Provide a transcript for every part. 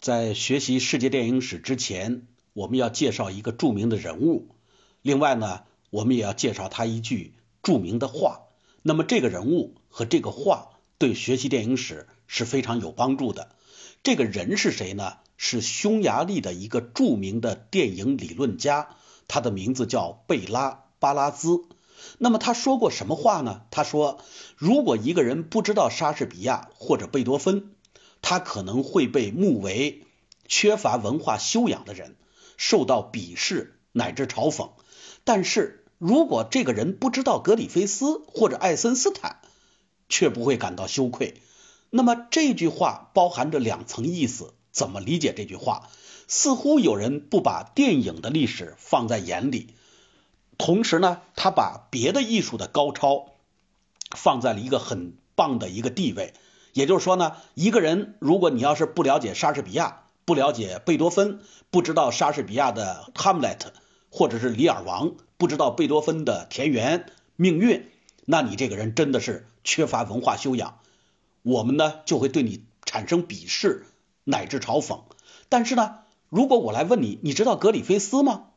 在学习世界电影史之前，我们要介绍一个著名的人物。另外呢，我们也要介绍他一句著名的话。那么这个人物和这个话对学习电影史是非常有帮助的。这个人是谁呢？是匈牙利的一个著名的电影理论家，他的名字叫贝拉巴拉兹。那么他说过什么话呢？他说，如果一个人不知道莎士比亚或者贝多芬，他可能会被目为缺乏文化修养的人，受到鄙视乃至嘲讽。但是如果这个人不知道格里菲斯或者爱森斯坦，却不会感到羞愧。那么这句话包含着两层意思。怎么理解这句话？似乎有人不把电影的历史放在眼里，同时呢，他把别的艺术的高超放在了一个很棒的一个地位。也就是说呢，一个人如果你要是不了解莎士比亚，不了解贝多芬，不知道莎士比亚的《哈姆雷特》或者是《李尔王》，不知道贝多芬的《田园命运》，那你这个人真的是缺乏文化修养。我们呢就会对你产生鄙视。乃至嘲讽，但是呢，如果我来问你，你知道格里菲斯吗？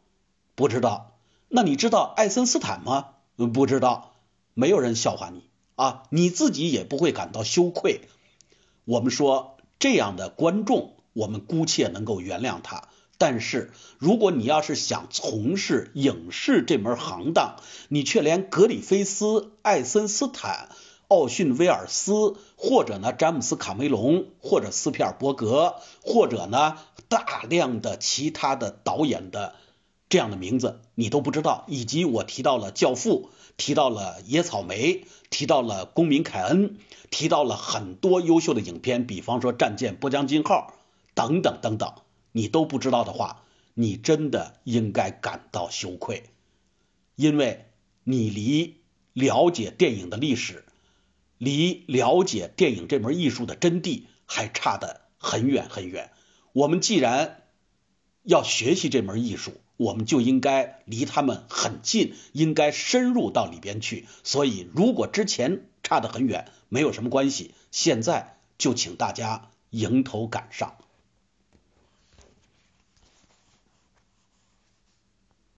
不知道。那你知道爱森斯坦吗？不知道。没有人笑话你啊，你自己也不会感到羞愧。我们说这样的观众，我们姑且能够原谅他。但是如果你要是想从事影视这门行当，你却连格里菲斯、爱森斯坦。奥逊威尔斯，或者呢詹姆斯卡梅隆，或者斯皮尔伯格，或者呢大量的其他的导演的这样的名字你都不知道，以及我提到了教父，提到了野草莓，提到了公民凯恩，提到了很多优秀的影片，比方说战舰波江金号等等等等，你都不知道的话，你真的应该感到羞愧，因为你离了解电影的历史。离了解电影这门艺术的真谛还差得很远很远。我们既然要学习这门艺术，我们就应该离他们很近，应该深入到里边去。所以，如果之前差得很远，没有什么关系，现在就请大家迎头赶上。